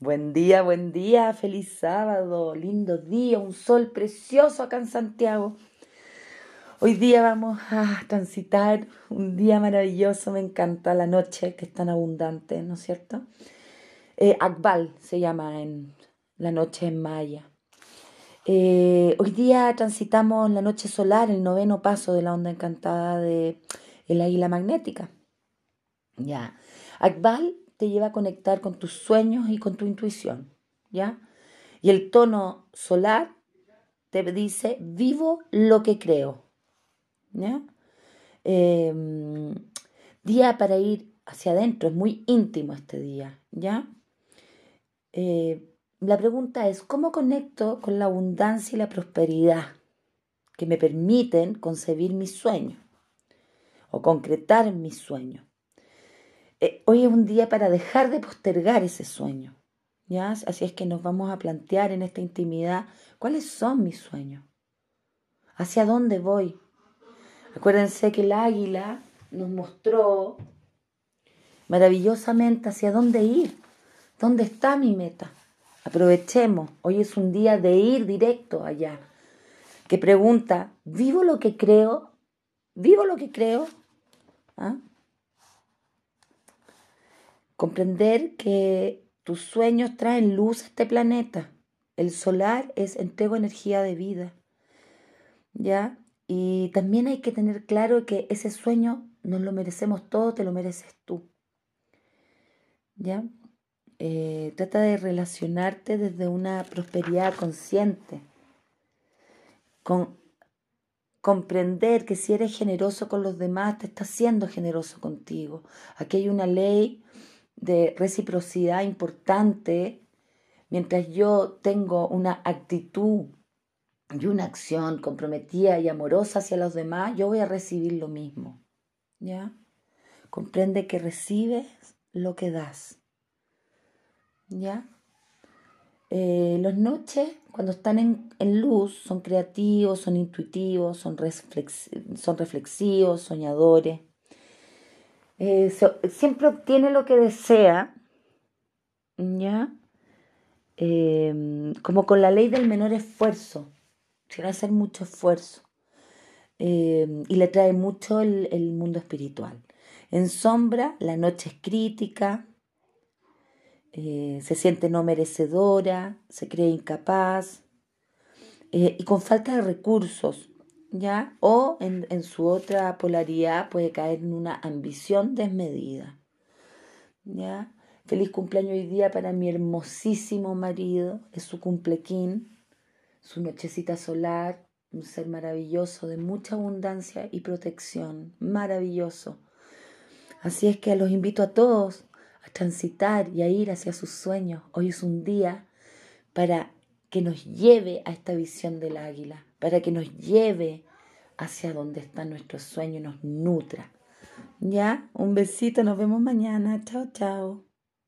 Buen día, buen día, feliz sábado, lindo día, un sol precioso acá en Santiago. Hoy día vamos a transitar un día maravilloso, me encanta la noche que es tan abundante, ¿no es cierto? Eh, Akbal se llama en la noche en maya. Eh, hoy día transitamos la noche solar, el noveno paso de la onda encantada de el águila magnética. Ya. Akbal te lleva a conectar con tus sueños y con tu intuición, ¿ya? Y el tono solar te dice, vivo lo que creo, ¿ya? Em, día para ir hacia adentro, es muy íntimo este día, ¿ya? Eh, la pregunta es, ¿cómo conecto con la abundancia y la prosperidad que me permiten concebir mis sueños o concretar mis sueños? Eh, hoy es un día para dejar de postergar ese sueño. ¿ya? Así es que nos vamos a plantear en esta intimidad cuáles son mis sueños, hacia dónde voy. Acuérdense que el águila nos mostró maravillosamente hacia dónde ir, dónde está mi meta. Aprovechemos, hoy es un día de ir directo allá. Que pregunta, ¿vivo lo que creo? ¿Vivo lo que creo? ¿Ah? Comprender que tus sueños traen luz a este planeta. El solar es entrego energía de vida. ¿Ya? Y también hay que tener claro que ese sueño nos lo merecemos todos, te lo mereces tú. ¿Ya? Eh, trata de relacionarte desde una prosperidad consciente. Con comprender que si eres generoso con los demás, te estás siendo generoso contigo. Aquí hay una ley de reciprocidad importante, mientras yo tengo una actitud y una acción comprometida y amorosa hacia los demás, yo voy a recibir lo mismo. ¿Ya? Comprende que recibes lo que das. ¿Ya? Eh, los noches, cuando están en, luz, son creativos, son intuitivos, son, son reflexivos, soñadores. Eh, siempre obtiene lo que desea, ¿ya? Em, como con la ley del menor esfuerzo, sin hacer mucho esfuerzo. Em, y le trae mucho el, el, mundo espiritual. En sombra, la noche es crítica, eh, se siente no merecedora, se cree incapaz eh, y con falta de recursos. ¿Ya? O en, en su otra polaridad puede caer en una ambición desmedida, ¿ya? Feliz cumpleaños hoy día para mi hermosísimo marido, es su cumplequín, su nochecita solar, un ser maravilloso de mucha abundancia y protección, maravilloso. Así es que los invito a todos a transitar y a ir hacia sus sueños. Hoy es un día para que nos lleve a esta visión del águila, para que nos lleve hacia donde está nuestro sueño y nos nutra. Ya, un besito, nos vemos mañana. Chao, chao.